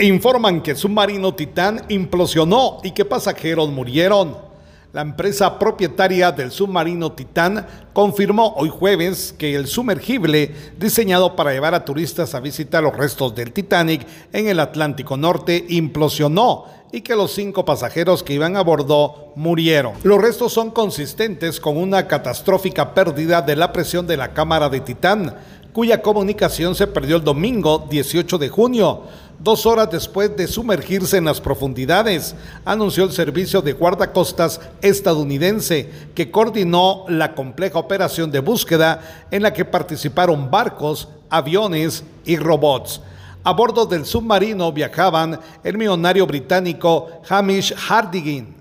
Informan que submarino Titán implosionó y que pasajeros murieron. La empresa propietaria del submarino Titán confirmó hoy jueves que el sumergible diseñado para llevar a turistas a visitar los restos del Titanic en el Atlántico Norte implosionó y que los cinco pasajeros que iban a bordo murieron. Los restos son consistentes con una catastrófica pérdida de la presión de la cámara de Titán, cuya comunicación se perdió el domingo 18 de junio dos horas después de sumergirse en las profundidades, anunció el servicio de guardacostas estadounidense que coordinó la compleja operación de búsqueda en la que participaron barcos, aviones y robots. A bordo del submarino viajaban el millonario británico Hamish Hardigin,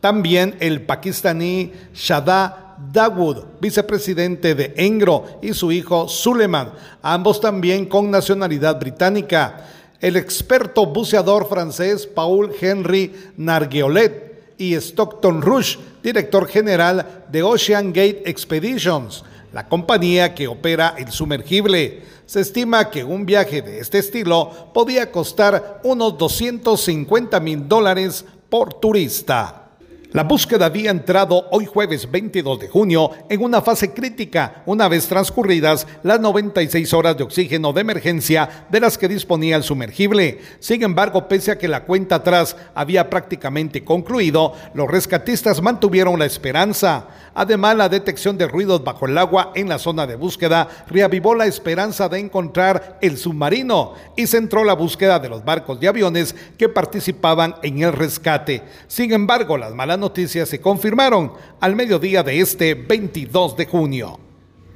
también el pakistaní Shada Dawood, vicepresidente de Engro, y su hijo Suleiman, ambos también con nacionalidad británica el experto buceador francés Paul Henry Nargueolet y Stockton Rush, director general de Ocean Gate Expeditions, la compañía que opera el sumergible. Se estima que un viaje de este estilo podía costar unos 250 mil dólares por turista. La búsqueda había entrado hoy jueves 22 de junio en una fase crítica, una vez transcurridas las 96 horas de oxígeno de emergencia de las que disponía el sumergible. Sin embargo, pese a que la cuenta atrás había prácticamente concluido, los rescatistas mantuvieron la esperanza. Además, la detección de ruidos bajo el agua en la zona de búsqueda reavivó la esperanza de encontrar el submarino y centró la búsqueda de los barcos y aviones que participaban en el rescate. Sin embargo, las malas noticias se confirmaron al mediodía de este 22 de junio.